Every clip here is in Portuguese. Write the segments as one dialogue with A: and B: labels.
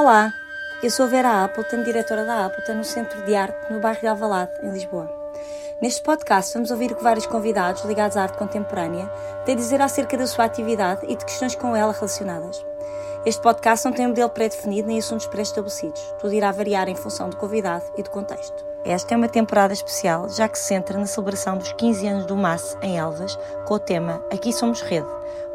A: Olá, eu sou Vera Appleton, diretora da Appleton no Centro de Arte no bairro de Alvalade, em Lisboa. Neste podcast vamos ouvir o que vários convidados ligados à arte contemporânea têm a dizer acerca da sua atividade e de questões com ela relacionadas. Este podcast não tem um modelo pré-definido nem assuntos pré-estabelecidos. Tudo irá variar em função do convidado e do contexto. Esta é uma temporada especial, já que se centra na celebração dos 15 anos do MAS em Elvas, com o tema Aqui Somos Rede,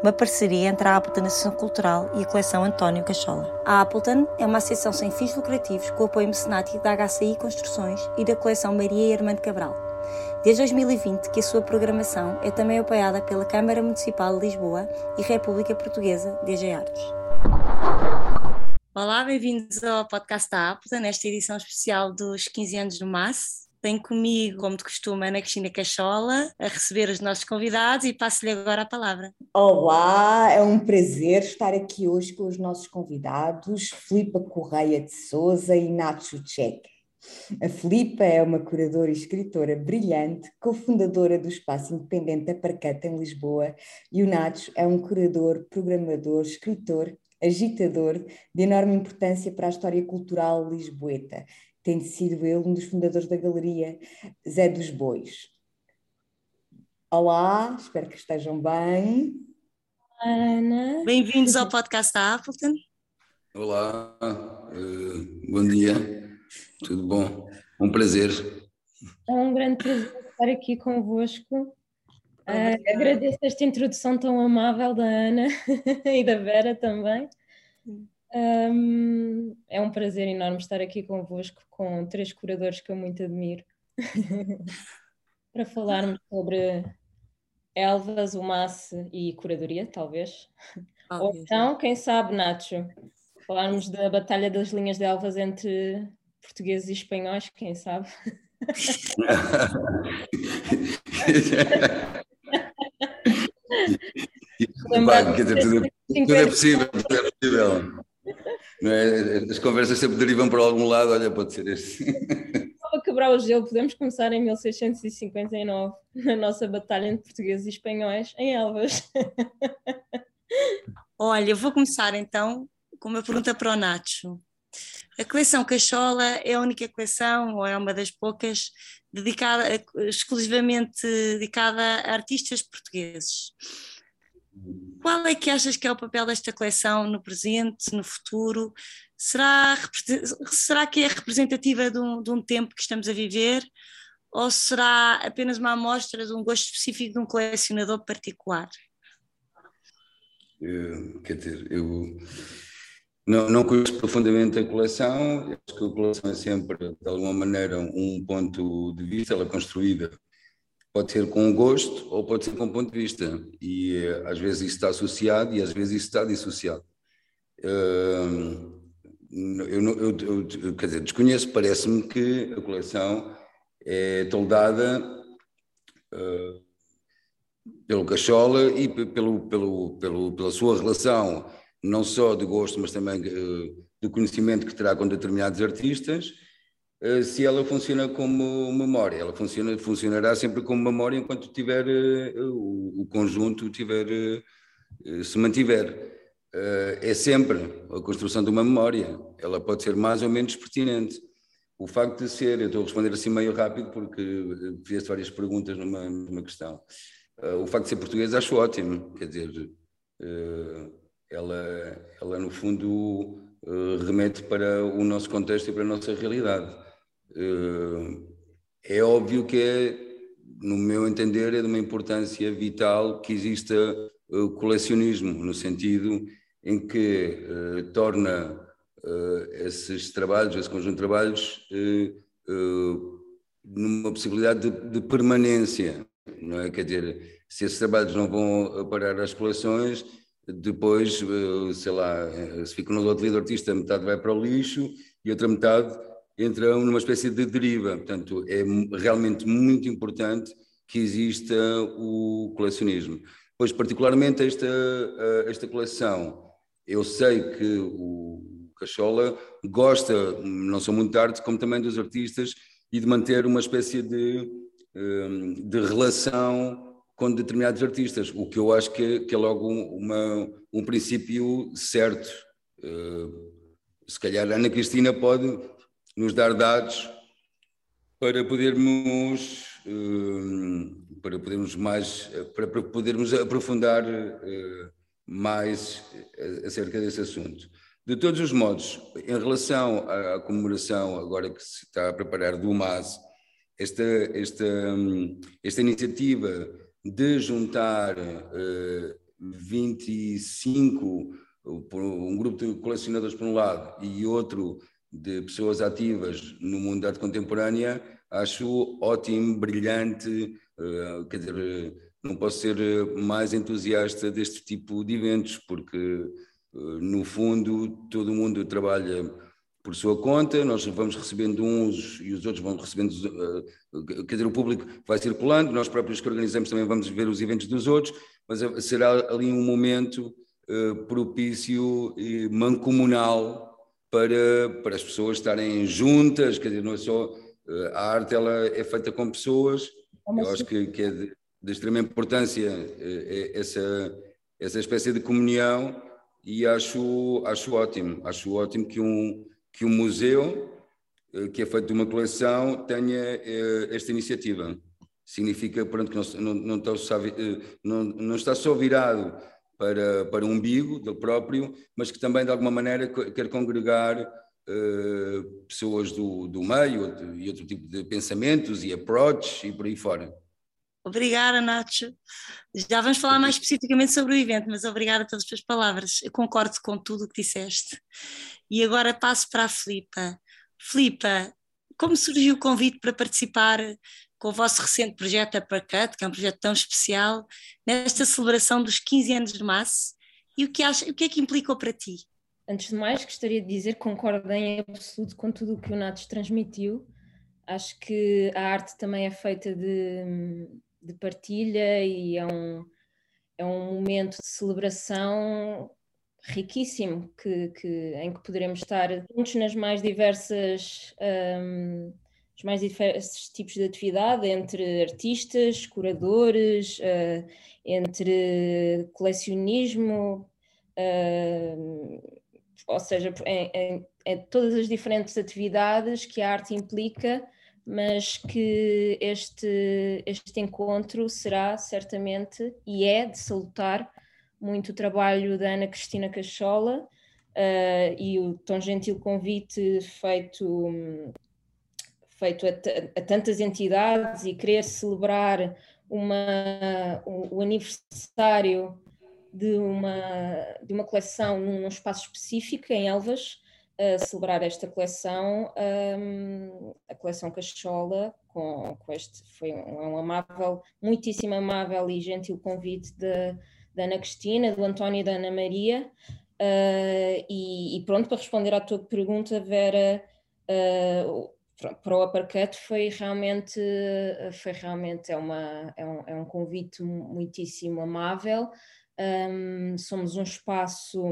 A: uma parceria entre a Appleton Associação Cultural e a coleção António Cachola. A Appleton é uma associação sem fins lucrativos com apoio mecenático da HCI Construções e da coleção Maria e Armando Cabral. Desde 2020 que a sua programação é também apoiada pela Câmara Municipal de Lisboa e República Portuguesa DG Artes. Olá, bem-vindos ao podcast da Appleton, nesta edição especial dos 15 anos do MAS. Tenho comigo, como de costume, Ana Cristina Cachola, a receber os nossos convidados e passo-lhe agora a palavra.
B: Olá, é um prazer estar aqui hoje com os nossos convidados, Filipa Correia de Souza e Nacho Checa. A Filipa é uma curadora e escritora brilhante, cofundadora do Espaço Independente da Parcata em Lisboa, e o Nacho é um curador, programador, escritor agitador de enorme importância para a história cultural lisboeta, tendo sido ele um dos fundadores da galeria Zé dos Bois. Olá, espero que estejam bem.
A: Ana. Bem-vindos ao podcast da Appleton.
C: Olá, uh, bom dia, tudo bom? Um prazer.
D: É um grande prazer estar aqui convosco. Uh, agradeço esta introdução tão amável da Ana e da Vera também. Um, é um prazer enorme estar aqui convosco com três curadores que eu muito admiro para falarmos sobre Elvas, o Masse e curadoria, talvez. Ah, Ou então, quem sabe, Nacho, falarmos da Batalha das Linhas de Elvas entre portugueses e espanhóis, quem sabe?
C: Vai, quer dizer, tudo, tudo, é possível, tudo é possível. Não é? As conversas sempre derivam para algum lado, olha, pode ser este.
D: Só para quebrar o gelo, podemos começar em 1659, na nossa batalha entre portugueses e espanhóis, em Elvas.
A: Olha, eu vou começar então com uma pergunta para o Nacho. A coleção Cachola é a única coleção, ou é uma das poucas, dedicada, exclusivamente dedicada a artistas portugueses. Qual é que achas que é o papel desta coleção no presente, no futuro? Será, será que é representativa de um, de um tempo que estamos a viver? Ou será apenas uma amostra de um gosto específico de um colecionador particular?
C: Eu, quer dizer, eu não, não conheço profundamente a coleção, acho que a coleção é sempre, de alguma maneira, um ponto de vista, ela é construída, pode ser com gosto ou pode ser com ponto de vista, e eh, às vezes isso está associado e às vezes isso está dissociado. Eu, eu, eu, quer dizer, desconheço, parece-me que a coleção é toldada uh, pelo Cachola e pelo, pelo, pelo, pela sua relação não só de gosto, mas também eh, do conhecimento que terá com determinados artistas, se ela funciona como memória. Ela funciona, funcionará sempre como memória enquanto tiver eh, o, conjunto tiver, se mantiver. É sempre a construção de uma memória. Ela pode ser mais ou menos pertinente. O facto de ser, eu estou a responder assim meio rápido porque fizeste várias perguntas numa, numa questão. O facto de ser português acho ótimo, quer dizer, ela, ela no fundo remete para o nosso contexto e para a nossa realidade. Uh, é óbvio que é, no meu entender, é de uma importância vital que exista uh, colecionismo, no sentido em que torna esses trabalhos, esse conjunto de trabalhos, numa possibilidade de, de permanência, não é? Quer dizer, se esses trabalhos não vão parar às coleções, depois, eh, sei lá, eh, se fica no lote do artista, metade vai para o lixo e outra metade entra numa espécie de deriva. Portanto, é realmente muito importante que exista o colecionismo. Pois, particularmente esta, eh, esta coleção, eu sei que o Cachola gosta, não só muito de arte, como também dos artistas, e de manter uma espécie de, de relação com determinados artistas, o que eu acho que, que é logo um, uma, um princípio certo. Uh, se calhar a Ana Cristina pode nos dar dados para podermos uh, para podermos mais para podermos aprofundar uh, mais acerca desse assunto. De todos os modos, em relação à comemoração agora que se está a preparar do MAS, esta, esta, esta iniciativa de juntar uh, 25, um grupo de colecionadores por um lado e outro de pessoas ativas no mundo da arte contemporânea, acho ótimo, brilhante, uh, quer dizer, não posso ser mais entusiasta deste tipo de eventos, porque uh, no fundo todo mundo trabalha por sua conta, nós vamos recebendo uns e os outros vão recebendo, uh, quer dizer, o público vai circulando, nós próprios que organizamos também vamos ver os eventos dos outros, mas será ali um momento propício e mancomunal para, para as pessoas estarem juntas, quer dizer, não é só eh, a arte ela é feita com pessoas, é eu acho que, que é de, de, extrema importância eh, é essa, essa espécie de comunhão e acho, acho ótimo, acho ótimo que um, que um museu eh, que é feito de uma coleção tenha esta iniciativa. Significa pronto, que não, não, não, está, não, não está só virado para, para o umbigo dele próprio, mas que também de alguma maneira quer congregar uh, pessoas do, do meio e outro tipo de pensamentos e approach e por aí fora.
A: Obrigada, Nacho. Já vamos falar mais especificamente sobre o evento, mas obrigada pelas tuas palavras. Eu concordo com tudo o que disseste. E agora passo para a Filipa. Filipa, como surgiu o convite para participar com o vosso recente projeto Uppercut, que é um projeto tão especial, nesta celebração dos 15 anos de Massa, e o que, acha, o que é que implicou para ti?
D: Antes de mais, gostaria de dizer que concordo em absoluto com tudo o que o Natos transmitiu. Acho que a arte também é feita de, de partilha e é um, é um momento de celebração riquíssimo que, que, em que poderemos estar juntos nas mais diversas um, os mais diversos tipos de atividade entre artistas, curadores, uh, entre colecionismo, uh, ou seja, em, em, em, todas as diferentes atividades que a arte implica, mas que este, este encontro será certamente e é de salutar muito o trabalho da Ana Cristina Cachola uh, e o tão gentil convite feito feito a, a, tantas entidades e querer celebrar uma, o, o, aniversário de uma, de uma coleção num espaço específico em Elvas, celebrar esta coleção, um, a coleção Cachola, com, com este foi um, um, amável, muitíssimo amável e gentil convite da Ana Cristina, do António e da Ana Maria. Uh, e, e, pronto, para responder à tua pergunta, Vera, uh, para o Uppercut foi realmente, foi realmente é, uma, é, um, é um convite muitíssimo amável. Um, somos um espaço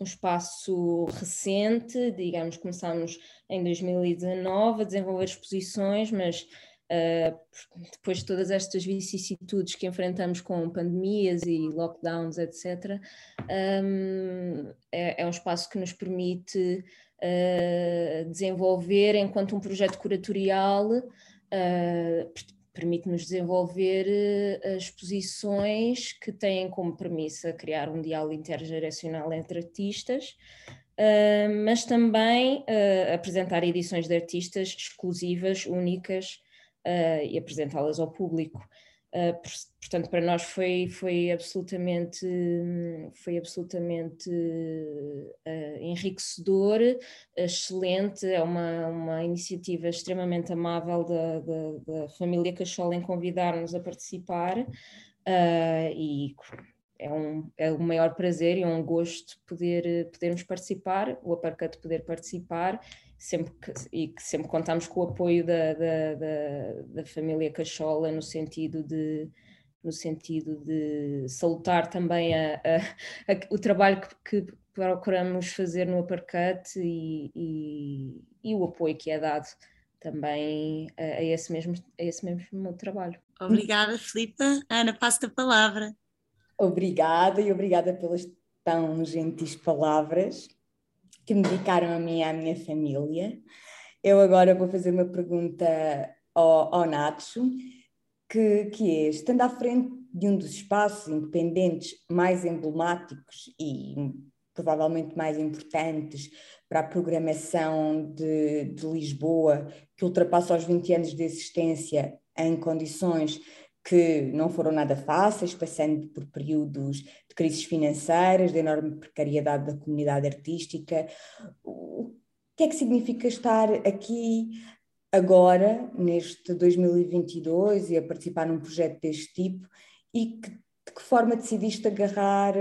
D: um espaço recente, digamos, começámos em 2019 a desenvolver exposições, mas uh, depois de todas estas vicissitudes que enfrentamos com pandemias e lockdowns, etc., um, é, é, um espaço que nos permite uh, desenvolver enquanto um projeto curatorial, uh, permite-nos desenvolver uh, exposições que têm como premissa criar um diálogo intergeracional entre artistas, mas também apresentar edições de artistas exclusivas, únicas e apresentá-las ao público. Uh, portanto, para nós foi, foi absolutamente, foi absolutamente uh, enriquecedor, excelente, é uma, uma iniciativa extremamente amável da, da, da família Cachola em convidar-nos a participar uh, e é um, é um maior prazer e um gosto poder, podermos participar, o Aparcat poder participar sempre que, e que sempre contamos com o apoio da, da, da, da, família Cachola no sentido de no sentido de salutar também a, a, a, o trabalho que, que, procuramos fazer no Aparcut e, e, e, o apoio que é dado também a, esse mesmo, a esse mesmo trabalho.
A: Obrigada, Filipa. Ana, passo a palavra.
B: Obrigada e obrigada pelas tão gentis palavras. Que me dedicaram a mim e à minha família. Eu agora vou fazer uma pergunta ao, ao Nacho, que, que é, estando à frente de um dos espaços independentes mais emblemáticos e provavelmente mais importantes para a programação de, de Lisboa, que ultrapassa os 20 anos de existência em condições que não foram nada fáceis, passando por períodos de crises financeiras, de enorme precariedade da comunidade artística. O que é que significa estar aqui agora, neste 2022, e a participar num projeto deste tipo? E que, de que forma decidiste agarrar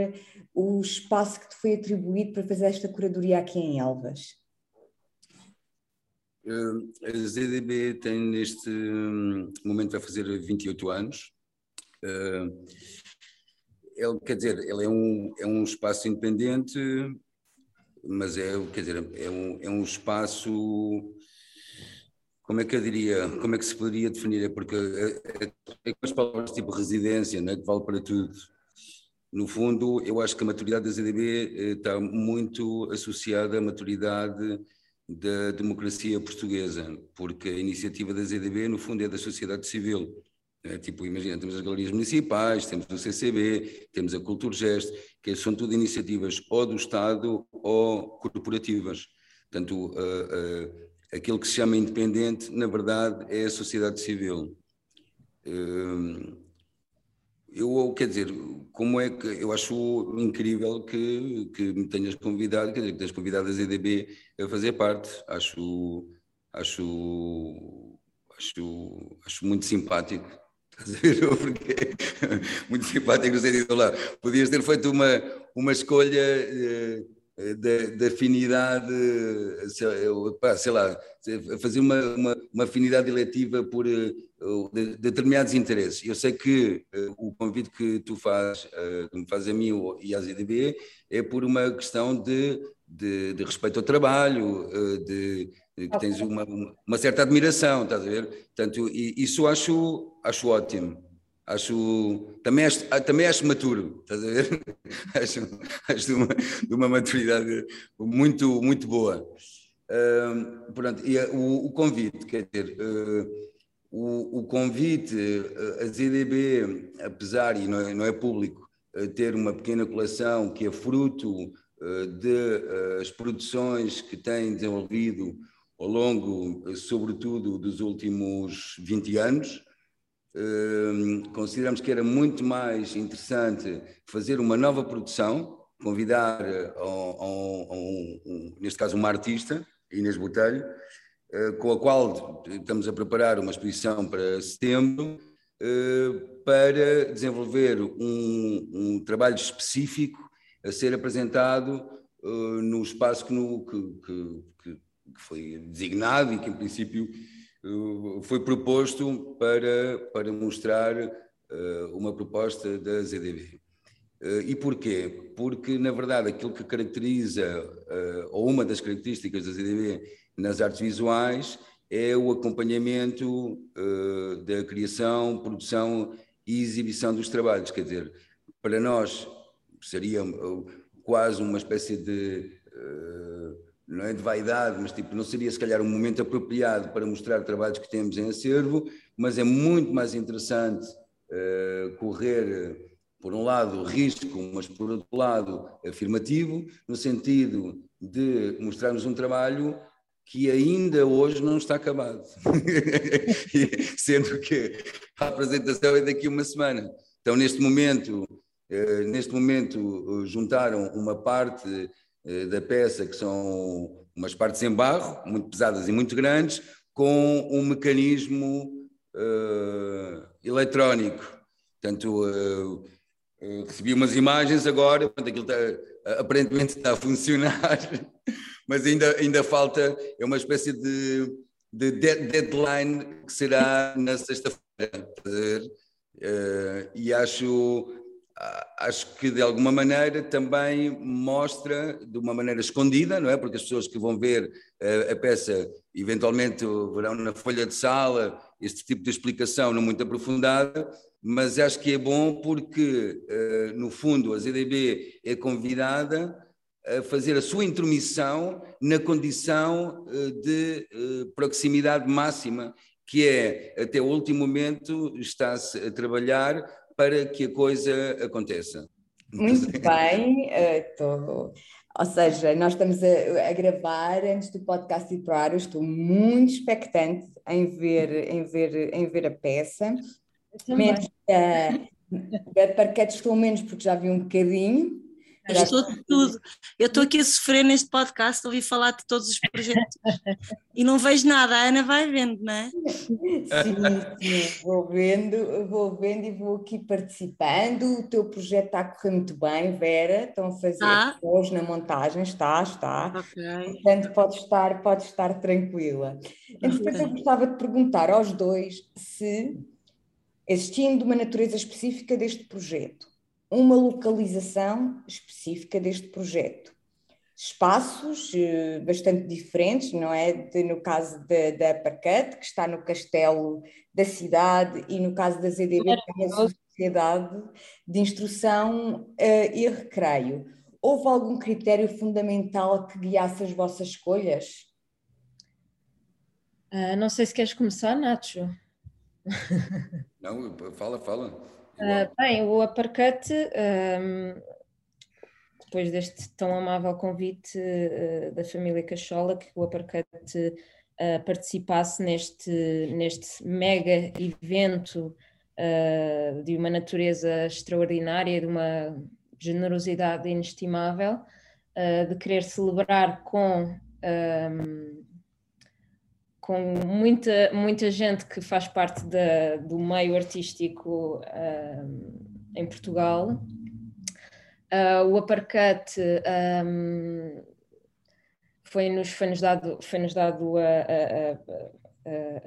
B: o espaço que te foi atribuído para fazer esta curadoria aqui em Elvas?
C: A ZDB tem neste hum, momento vai fazer 28 anos. Ele, quer dizer, ele é um, é um espaço independente, mas é, quer dizer, é um, é um espaço, como é que eu diria, como é que se poderia definir? É porque é, é, é com as palavras tipo residência, né, que vale para tudo. No fundo, eu acho que a maturidade da ZDB eh, está muito associada à maturidade da democracia portuguesa, porque a iniciativa da ZDB, no fundo, é da sociedade civil. É, tipo, imagina, temos as galerias municipais, temos o CCB, temos a Culturgest, que são tudo iniciativas ou do Estado ou corporativas. Portanto, uh, uh, aquilo que se chama independente, na verdade, é a sociedade civil. Uh, eu, quer dizer, como é que eu acho incrível que, que me tenhas convidado, quer dizer, que tenhas convidado a ZDB a fazer parte. Acho, acho, acho, acho muito simpático. Porque muito simpático no sentido lá. Podias ter feito uma, uma escolha eh, da, da afinidade, sei lá, fazer uma, uma, uma afinidade eletiva por uh, de, determinados interesses. Eu sei que uh, o convite que tu fazes, que me fazes a mim e à ZDB, é por uma questão de, de, de respeito ao trabalho, de, de, que tens uma, uma certa admiração, estás a ver? Portanto, isso acho, acho ótimo acho também acho, também acho maturo, estás a ver? acho, acho de, uma, de uma maturidade muito, muito boa. Uh, pronto, e o, o, convite, quer dizer, uh, o, o, convite, uh, a ZDB, apesar, e não é, não é público, uh, ter uma pequena coleção que é fruto de, produções que tem desenvolvido ao longo, sobretudo, dos últimos 20 anos, consideramos que era muito mais interessante fazer uma nova produção, convidar, a, a, a um, neste caso, uma artista, Inês Botelho, eh, com a qual estamos a preparar uma exposição para setembro, eh, para desenvolver um, um trabalho específico a ser apresentado eh, no espaço que, no, que, que, que foi designado e que, em princípio, eh, foi proposto para, para mostrar uh, uma proposta da ZDB. Uh, eh, e porquê? Porque, na verdade, aquilo que caracteriza, uh, ou uma das características da ZDB nas artes visuais, é o acompanhamento da criação, produção e exibição dos trabalhos. Quer dizer, para nós seria quase uma espécie de não é de vaidade, mas tipo, não seria se calhar um momento apropriado para mostrar trabalhos que temos em acervo, mas é muito mais interessante uh, correr, por um lado, risco, mas por outro lado, afirmativo, no sentido de mostrarmos um trabalho que ainda hoje não está acabado, sendo que a apresentação é daqui a uma semana. Então, neste momento, uh, neste momento uh, juntaram uma parte eh, da peça, que são umas partes em barro, muito pesadas e muito grandes, com um mecanismo uh, eletrónico. Portanto, uh, recebi umas imagens agora, aquilo está, aparentemente está a funcionar, mas ainda, ainda falta, é uma espécie de, de deadline que será na sexta-feira. e acho acho que de alguma maneira também mostra de uma maneira escondida, não é? Porque as pessoas que vão ver a, eh, a peça eventualmente verão na folha de sala este tipo de explicação não muito aprofundada, mas acho que é bom porque, uh, no fundo, a ZDB é convidada a fazer a sua intromissão na condição de proximidade máxima, que é, até o último momento, está-se a trabalhar para que a coisa aconteça.
B: Muito bem, estou ou seja, nós estamos a, a, gravar antes do podcast ir para o ar, eu estou muito expectante em ver, em ver, em ver a peça. Menos da, da parquete estou menos porque já vi um bocadinho,
A: eu estou de tudo. Eu estou aqui a sofrer neste podcast, ouvi falar de todos os projetos e não vejo nada. A Ana vai vendo, não é?
B: Sim, sim, vou vendo, vou vendo e vou aqui participando. O teu projeto está a correr muito bem, Vera. Estão a fazer ah. hoje na montagem, está, está. Okay. Portanto, pode estar, pode estar tranquila. Entretanto, eu gostava de perguntar aos dois se, existindo uma natureza específica deste projeto, uma localização específica deste projeto. Espaços uh, bastante diferentes, não é? De, no caso da Parcat, que está no castelo da cidade, e no caso da ZDB, que é a Sociedade de Instrução uh, e Recreio. Houve algum critério fundamental que guiasse as vossas escolhas?
D: Uh, não sei se queres começar, Nacho.
C: Não, fala, fala.
D: Uh, bem, o Uppercut, um, depois deste tão amável convite uh, da família Cachola, que o Uppercut uh, participasse neste, neste mega evento de uma natureza extraordinária, de uma generosidade inestimável, de querer celebrar com. Um, com muita, muita gente que faz parte da, do meio artístico uh, em Portugal. Uh, o Aparcut um, foi-nos foi -nos dado, foi -nos dado a, a,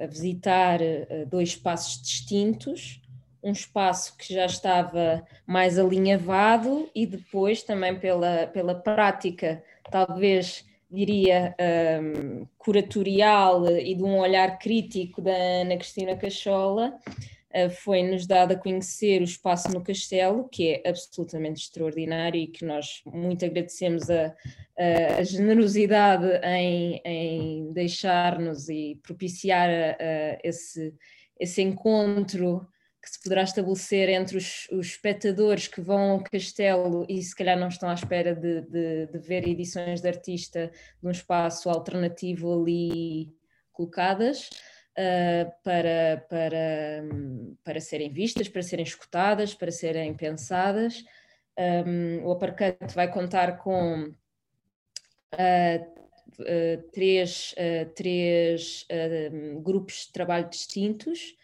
D: a, a visitar ah, dois espaços distintos, um espaço que já estava mais alinhavado e depois também pela, pela prática, talvez diria, um, curatorial e de um olhar crítico da Ana Cristina Cachola, uh, foi-nos dado a conhecer o espaço no Castelo, que é absolutamente extraordinário e que nós muito agradecemos a, a, a generosidade em, em deixar-nos e propiciar a, esse, esse encontro que se poderá estabelecer entre os, os, espectadores que vão ao castelo e se calhar não estão à espera de, de, de, ver edições de artista num espaço alternativo ali colocadas uh, para, para, para serem vistas, para serem escutadas, para serem pensadas. Um, o Aparcante vai contar com uh, Uh, três, três grupos de trabalho distintos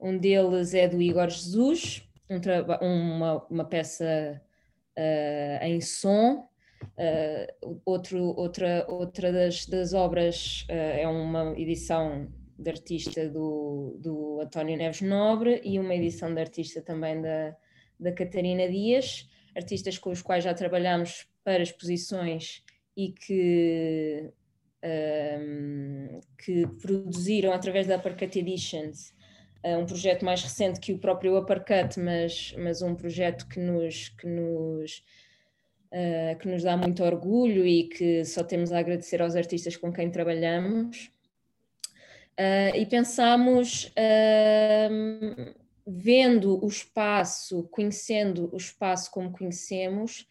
D: um deles é do Igor Jesus, um uma, uma, peça uh, em som. Uh, outro, outra outra das, das obras uh, é uma edição de artista do, do António Neves Nobre e uma edição de artista também da, da Catarina Dias, artistas com os quais já trabalhamos para exposições e que, um, que produziram através da Parcat Editions um projeto mais recente que o próprio Uppercut, mas, mas um projeto que nos, que, nos, uh, que nos dá muito orgulho e que só temos a agradecer aos artistas com quem trabalhamos. Uh, e pensamos, vendo o espaço, conhecendo o espaço como conhecemos,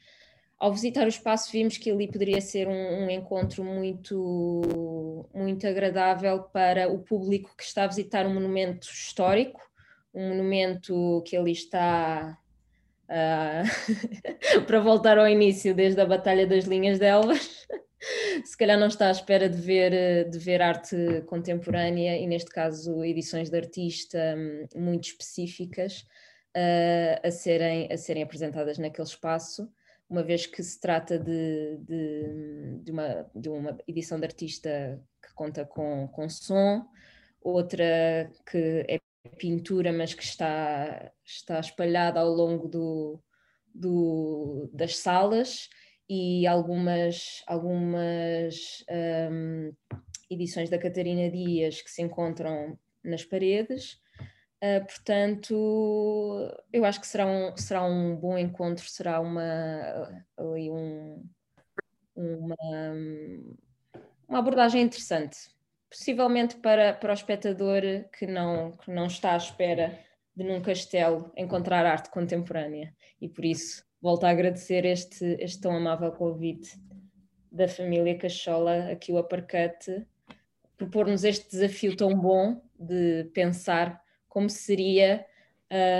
D: ao visitar o espaço vimos que ali poderia ser um, um, encontro muito, muito agradável para o público que está a visitar um monumento histórico, um monumento que ali está uh, para voltar ao início, desde a Batalha das Linhas de Elvas. Se calhar não está à espera de ver, de ver arte contemporânea e, neste caso, edições de artista hum, muito específicas uh, a, serem, a serem apresentadas naquele espaço uma vez que se trata de, de, de, uma, de uma edição de artista que conta com, com som, outra que é pintura, mas que está, está espalhada ao longo do, do, das salas, e algumas, algumas um, edições da Catarina Dias que se encontram nas paredes. Uh, portanto, eu acho que será um, será um bom encontro, será uma, ali um, uma, uma abordagem interessante, possivelmente para, para o espectador que não, que não está à espera de num castelo encontrar arte contemporânea. E por isso volto a agradecer este, este tão amável convite da família Cachola aqui o Aparcate propor-nos este desafio tão bom de pensar como seria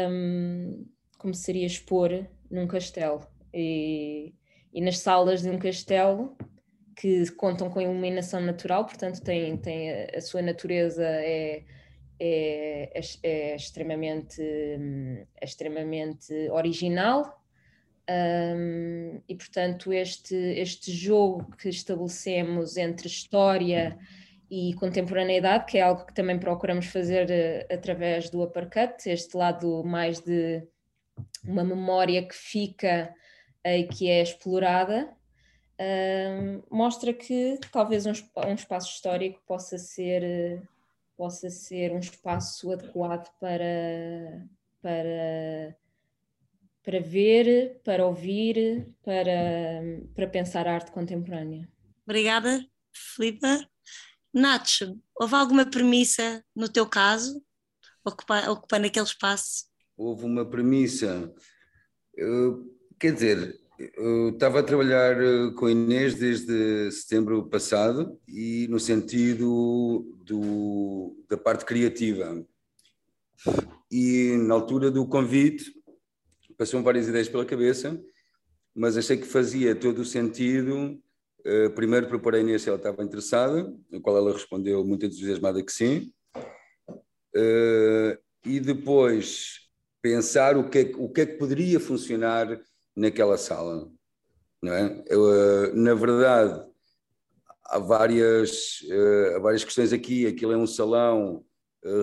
D: um, como seria expor num castelo. E, e, nas salas de um castelo que contam com iluminação natural, portanto tem, tem a, a sua natureza é, é, é, é extremamente, é extremamente original. Um, e portanto este, este jogo que estabelecemos entre história e contemporaneidade, que é algo que também procuramos fazer uh, através do uppercut, este lado mais de uma memória que fica uh, e que é explorada, uh, mostra que talvez um, espaço histórico possa ser, possa ser um espaço adequado para, para, para ver, para ouvir, para, para pensar a arte contemporânea.
A: Obrigada, Filipa. Nacho, houve alguma premissa no teu caso, ocupando, ocupando aquele espaço?
C: Houve uma premissa. Quer dizer, eu estava a trabalhar eh, com a Inês desde setembro passado e no sentido do, da parte criativa. E na altura do convite, passou-me várias ideias pela cabeça, mas achei que fazia todo o sentido primeiro propor a Inês se ela estava interessada, no qual ela respondeu muito entusiasmada que sim. Uh, e depois pensar o que, é, o que é que poderia funcionar naquela sala. Não é? Eu, uh, na verdade, há várias, há várias questões aqui. Aquilo é um salão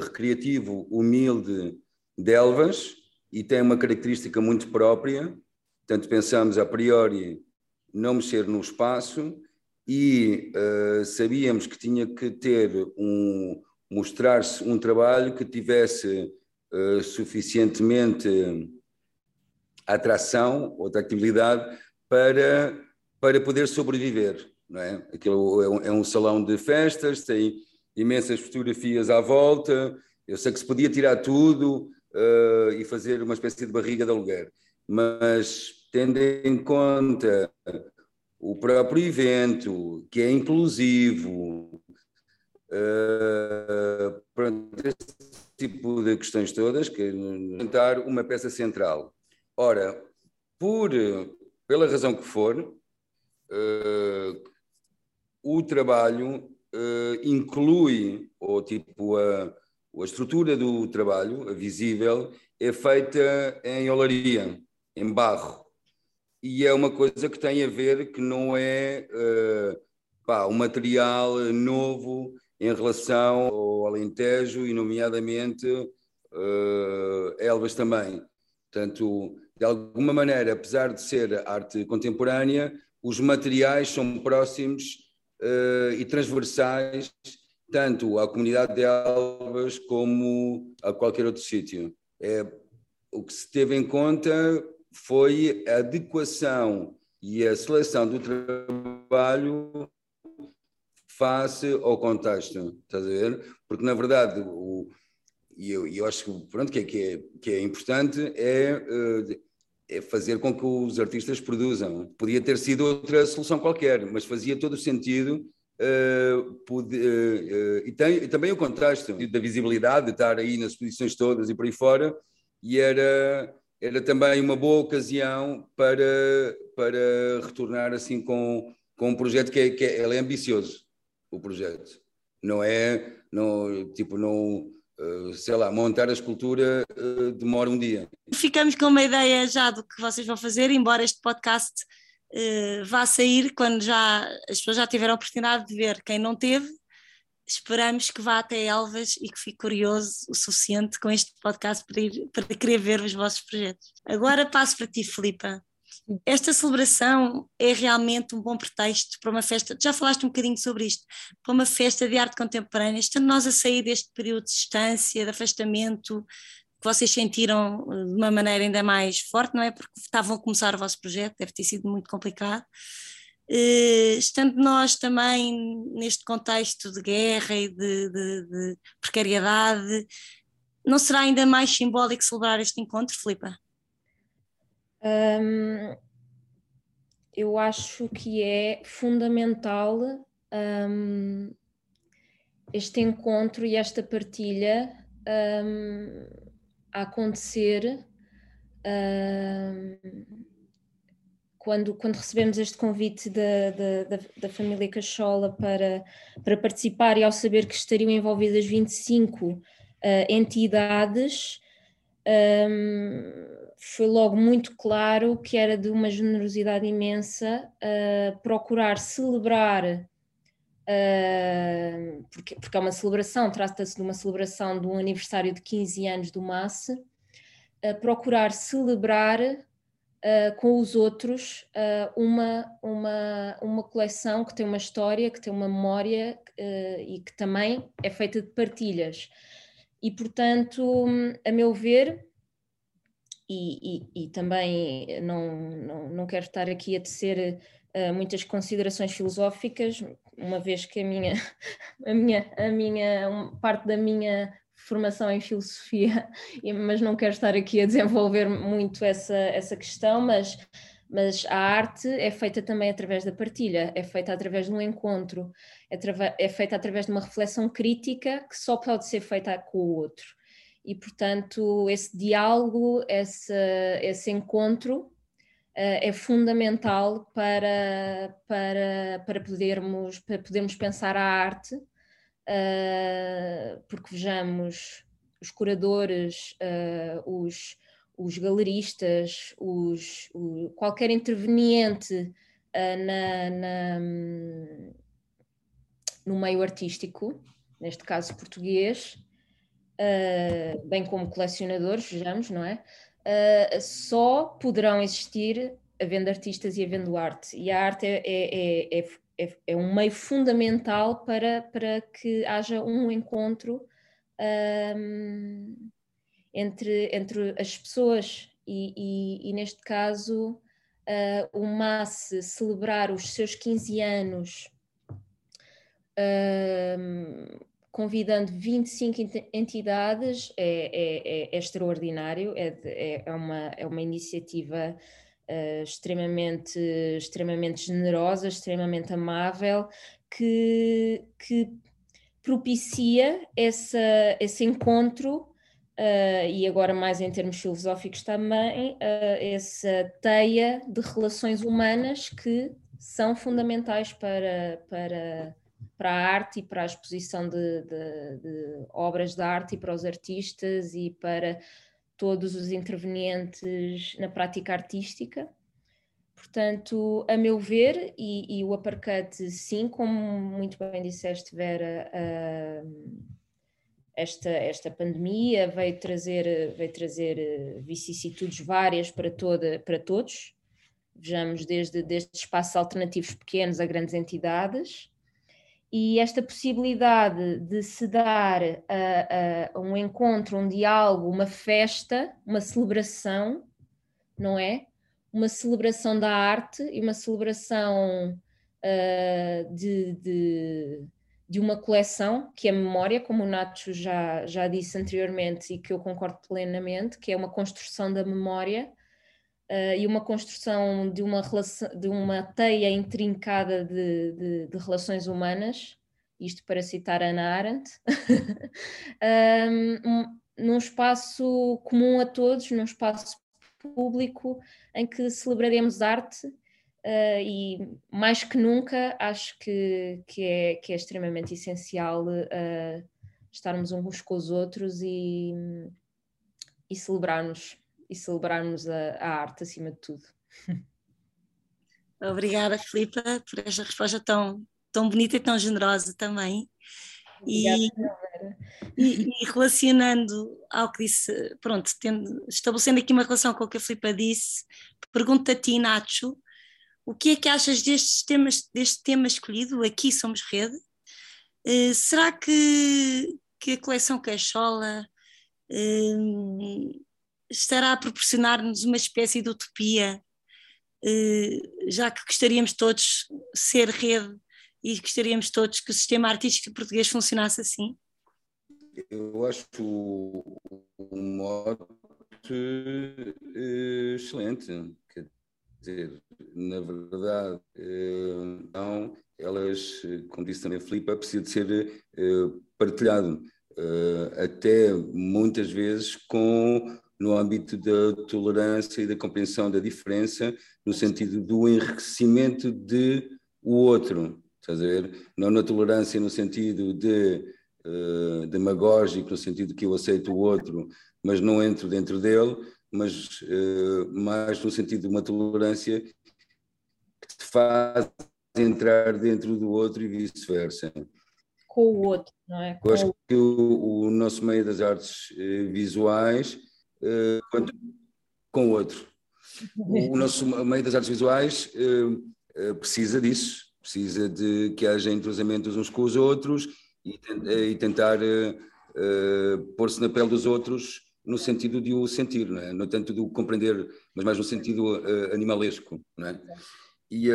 C: recreativo, humilde, de Elvas, e tem uma característica muito própria. Portanto, pensamos a priori não mexer no espaço e uh, sabíamos que tinha que ter um mostrar-se um trabalho que tivesse uh, suficientemente atração ou atratividade para para poder sobreviver, não é? Aquilo é um, é um salão de festas, tem imensas fotografias à volta. Eu sei que se podia tirar tudo uh, e fazer uma espécie de barriga de aluguer, mas tendo em conta o próprio evento, que é inclusivo, uh, esse tipo de questões todas, que tentar uma peça central. Ora, por, pela razão que for, uh, o trabalho uh, inclui, ou tipo, a, a estrutura do trabalho, a visível, é feita em olaria, em barro e é uma coisa que tem a ver que não é uh, pá, um material novo em relação ao Alentejo e, nomeadamente, uh, Elvas também. Portanto, de alguma maneira, apesar de ser arte contemporânea, os materiais são próximos uh, e transversais tanto à comunidade de Elvas como a qualquer outro sítio. É, o que se teve em conta foi a adequação e a seleção do trabalho face ao contexto, estás a ver? Porque, na verdade, o, e eu, eu acho que, pronto, que, é, que, é, que é importante é, eh, é fazer com que os artistas produzam. Podia ter sido outra solução qualquer, mas fazia todo o sentido Uh, uh, uh, e, tem, e também o contexto da visibilidade, de estar aí nas exposições todas e por aí fora, e era, era também uma boa ocasião para, para retornar assim com, com um projeto que é, que é, é ambicioso, o projeto. Não é, não, tipo, não, eh, sei lá, montar a escultura eh, demora um dia.
A: Ficamos com uma ideia já do que vocês vão fazer, embora este podcast uh, vá sair quando já as pessoas já tiveram a oportunidade de ver. Quem não teve, esperamos que vá até Elvas e que fique curioso o suficiente com este podcast para, ir, para querer ver os vossos projetos. Agora passo para ti, Filipa. Esta celebração é realmente um bom pretexto para uma festa, já falaste um bocadinho sobre isto, para uma festa de arte contemporânea, estando nós a sair deste período de distância, de afastamento, que vocês sentiram eh, de uma maneira ainda mais forte, não é? Porque estavam a começar o vosso projeto, deve ter sido muito complicado. Eh, estando nós também neste contexto de guerra e de, de, de precariedade, não será ainda mais simbólico celebrar este encontro, Filipa?
D: Um, eu acho que é fundamental um, este encontro e esta partilha um, a acontecer quando, quando recebemos este convite da, da, da, família Cachola para, para participar e ao saber que estariam envolvidas 25 uh, entidades, um, foi logo muito claro que era de uma generosidade imensa uh, procurar celebrar, uh, porque, porque é uma celebração, trata-se de uma celebração de um aniversário de 15 anos do MAS, uh, procurar celebrar uh, com os outros uh, uma, uma, uma coleção que tem uma história, que tem uma memória uh, e que também é feita de partilhas. E, portanto, a meu ver, e, e, e também não, não, não quero estar aqui a tecer muitas considerações filosóficas, uma vez que a minha, a minha, a minha parte da minha formação em filosofia, mas não quero estar aqui a desenvolver muito essa, essa questão, mas, mas a arte é feita também através da partilha, é feita através de um encontro, é, é feita através de uma reflexão crítica que só pode ser feita com o outro. E, portanto, esse diálogo, esse, esse encontro uh, é fundamental para, para, para, podermos, para podermos pensar a arte uh, porque vejamos os curadores, uh, os, os galeristas, os, o, qualquer interveniente uh, na, na, no meio artístico, neste caso português, bem como colecionadores, vejamos, não é? só poderão existir havendo artistas e havendo arte. E a arte é, é, é, é, é, um meio fundamental para, para que haja um encontro um, entre, entre as pessoas e, e, e neste caso uh, o MAS celebrar os seus 15 anos convidando 25 entidades é, é, é, é extraordinário, é, é, é, uma, é uma iniciativa uh, extremamente, extremamente generosa, extremamente amável, que, que propicia essa, esse encontro Uh, e agora mais em termos filosóficos também, uh, essa teia de relações humanas que são fundamentais para, para, para a arte e para a exposição de, de, de obras de arte e para os artistas e para todos os intervenientes na prática artística. Portanto, a meu ver, e, e o uppercut, sim, como muito bem disseste, Vera, uh, esta, esta pandemia veio trazer, veio trazer vicissitudes várias para, toda, para todos. Vejamos desde, desde espaços alternativos pequenos a grandes entidades, e esta possibilidade de se dar a, a, um encontro, um diálogo, uma festa, uma celebração, não é? Uma celebração da arte e uma celebração uh, de, de, de, uma coleção que é memória, como o Nacho já, já disse anteriormente e que eu concordo plenamente, que é uma construção da memória uh, e uma construção de uma, relação, de uma teia intrincada de, de, de relações humanas, isto para citar Ana Arendt, um, num espaço comum a todos, num espaço público em que celebraremos arte uh, e mais que nunca acho que, que, é, que é extremamente essencial uh, estarmos uns com os outros e, e celebrarmos e celebrarmos a, a arte acima de tudo.
A: Obrigada, Filipa, por esta resposta tão, tão bonita e tão generosa também. E, e, e, relacionando ao que disse, pronto, tendo, estabelecendo aqui uma relação com o que a Filipa disse, pergunto a ti, Nacho, o que é que achas destes temas, deste tema escolhido, Aqui Somos Rede? Uh, será que, que a coleção Caixola uh, estará a proporcionar-nos uma espécie de utopia já que gostaríamos todos ser rede e gostaríamos todos que o sistema artístico português funcionasse assim?
C: Eu acho um mote excelente. Quer dizer, na verdade, então, elas, como disse também a Filipe, preciso de ser partilhado, até muitas vezes com no âmbito da tolerância e da compreensão da diferença, no sentido do enriquecimento de o outro, estás a ver? Não na tolerância no sentido de uh, demagógico, no sentido que eu aceito o outro, mas não entro dentro dele, mas uh, mais no sentido de uma tolerância que te faz entrar dentro do outro e vice-versa.
D: Com o outro, não é? Com
C: eu acho que o, o nosso meio das artes uh, visuais uh, com o outro. O nosso meio das artes visuais uh, precisa disso, precisa de que haja entrosamentos uns com os outros e, e tentar pôr-se na pele dos outros no sentido de o sentir, não é? Não tanto do compreender, mas mais no sentido animalesco, não é? E,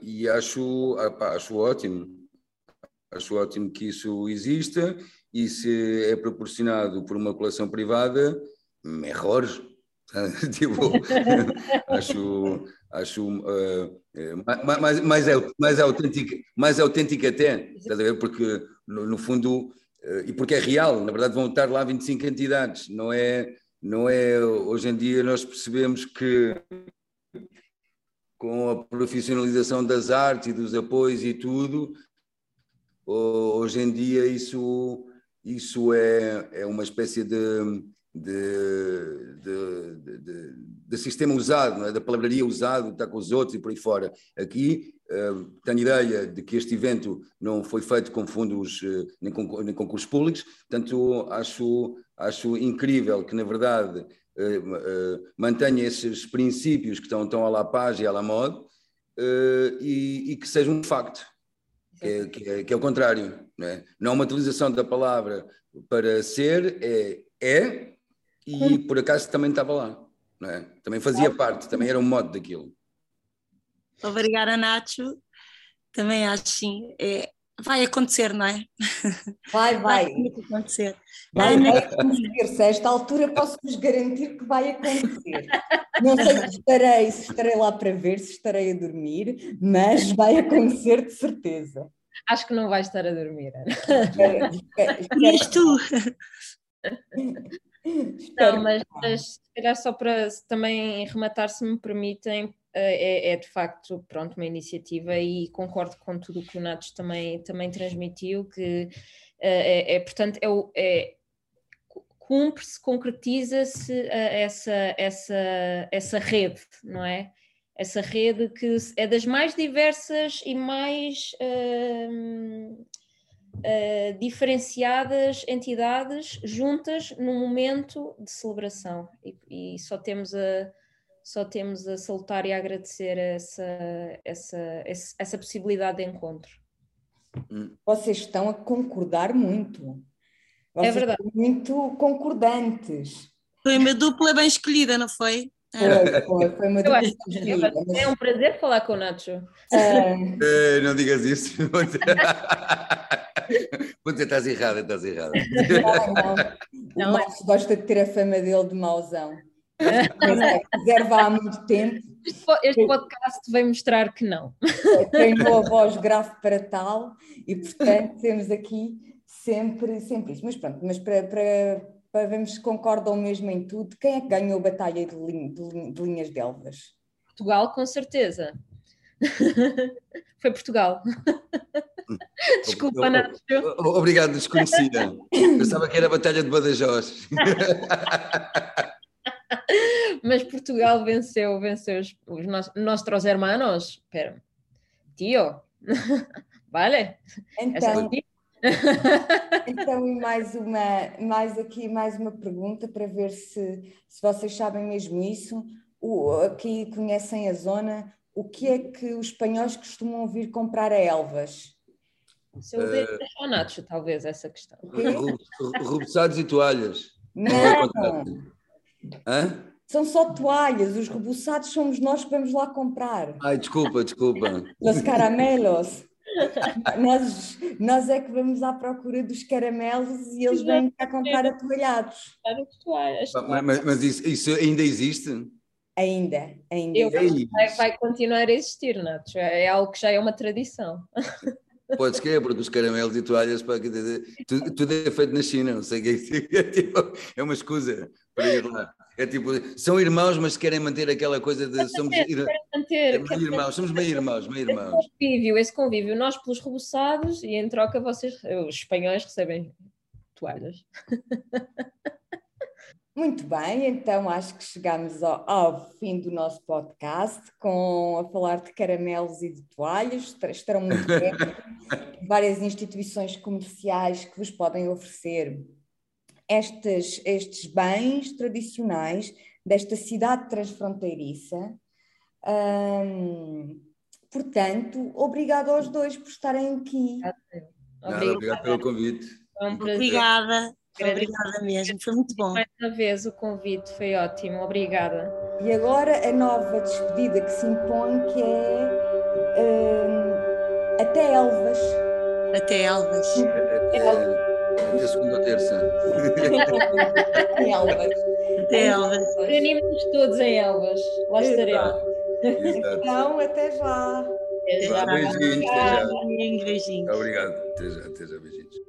C: e acho, acho ótimo, acho ótimo que isso exista e se é proporcionado por uma coleção privada, errores. tipo, acho, acho uh, mais, mais, mais, autêntico, mais autêntico até? Porque, no, no fundo, uh, e porque é real, na verdade vão estar lá 25 entidades, não é, não é, hoje em dia nós percebemos que com a profissionalização das artes e dos apoios e tudo, hoje em dia isso, isso é, é uma espécie de de, de, de, de, sistema usado, é? da palavraria usado, está com os outros e por aí fora. Aqui uh, tenho ideia de que este evento não foi feito com fundos uh, nem, com, nem concursos públicos, portanto acho, acho incrível que na verdade uh, mantenha esses princípios que estão, estão à la paz e à la mode e, e, que seja um facto. Que é, que, é, que é o contrário, não é? Não uma utilização da palavra para ser, é é e por acaso também estava lá. É? Também fazia parte, também era um modo daquilo.
A: Obrigada, Nacho. Também acho sim. É, vai acontecer, não é?
B: Vai, vai.
A: Vai acontecer.
B: Vai, vai acontecer. Se a esta altura posso-vos garantir que vai acontecer. Não sei se estarei, se estarei lá para ver, se estarei a dormir, mas vai acontecer de certeza.
D: Acho que não vais estar a dormir.
A: És tu.
D: Não, mas, mas se calhar só para também rematar, se me permitem, eh, é, é, de facto pronto, uma iniciativa e concordo com tudo o que o Natos também, também transmitiu, que é, é portanto, é, é cumpre-se, concretiza-se eh, essa, essa, essa rede, não é? Essa rede que é das mais diversas e mais uh, uh, diferenciadas entidades juntas num momento de celebração e, e, só temos a só temos a salutar e a agradecer essa, essa, essa possibilidade de encontro.
B: Vocês estão a concordar muito.
D: É Vocês é verdade.
B: muito concordantes.
A: Foi uma dupla bem escolhida, não foi?
B: Foi, foi, foi uma dupla
D: escolhida. É um prazer falar com o Nacho.
C: É... não digas isso. Vou dizer, estás errada, estás errada.
B: Não, não. O Marcos gosta de ter a fama dele de mauzão. Reserva há muito tempo.
D: Este podcast vem mostrar que não.
B: Treinou a voz grave para tal e, portanto, temos aqui sempre, sempre isso. Mas pronto, mas para, para, para vermos se concordam mesmo em tudo, quem é que ganhou a batalha de, linha, de, de linhas de Elvas?
D: Portugal, com certeza. Foi Portugal. Desculpa, Nacho.
C: Obrigado, desconhecida. Pensava que era a Batalha de Badajoz.
D: Mas Portugal venceu, venceu os, os nossos hermanos. Pero, tio, vale?
B: Então, então, e mais uma, mais aqui, mais uma pergunta para ver se, se vocês sabem mesmo isso. O, aqui conhecem a zona, o que é que os espanhóis costumam vir comprar a Elvas?
D: Se eu ver, uh, ao Nacho, talvez, essa questão.
C: Rubuçados e toalhas.
B: Não.
C: Hã?
B: São só toalhas, os rebuçados somos nós que vamos lá comprar.
C: Ai, desculpa, desculpa.
B: Os caramelos. nós, nós é que vamos à procura dos caramelos e eles vêm cá comprar atoalhados.
C: Mas, mas, mas isso, isso, ainda existe?
B: Ainda, ainda.
D: Eu, vai, vai, continuar a existir, Nato. É algo que já é uma tradição.
C: Podes crer, porque os caramelos e toalhas, para, tudo, tudo é feito na China, não sei o que é, é, tipo, é uma escusa para ir lá. É tipo, são irmãos, mas querem manter aquela coisa de somos ir, manter, é meio irmãos, somos meio irmãos, meio irmãos.
D: Esse convívio, esse convívio, nós pelos rebuçados e em troca vocês, os espanhóis recebem toalhas.
B: Muito bem, então acho que chegamos ao, ao, fim do nosso podcast com a falar de caramelos e de toalhas. Estarão muito bem. Várias instituições comerciais que vos podem oferecer estes, estes bens tradicionais desta cidade transfronteiriça. Hum, portanto, obrigado aos dois por estarem aqui.
C: Obrigada, obrigado pelo convite.
A: Obrigada. Obrigada mesmo, foi muito bom.
D: Mais uma vez o convite foi ótimo, obrigada.
B: E agora a nova despedida que se impõe, que é uh, até Elvas.
A: Até Elvas.
C: Até, até segunda ou terça.
B: até Elvas.
A: Até Elvas.
D: Reunimos todos em Elvas, lá estaremos.
B: Então, até já.
C: Até já. Beijinhos,
A: até já. Beijinhos.
C: Obrigado. Até já, até já, beijinhos.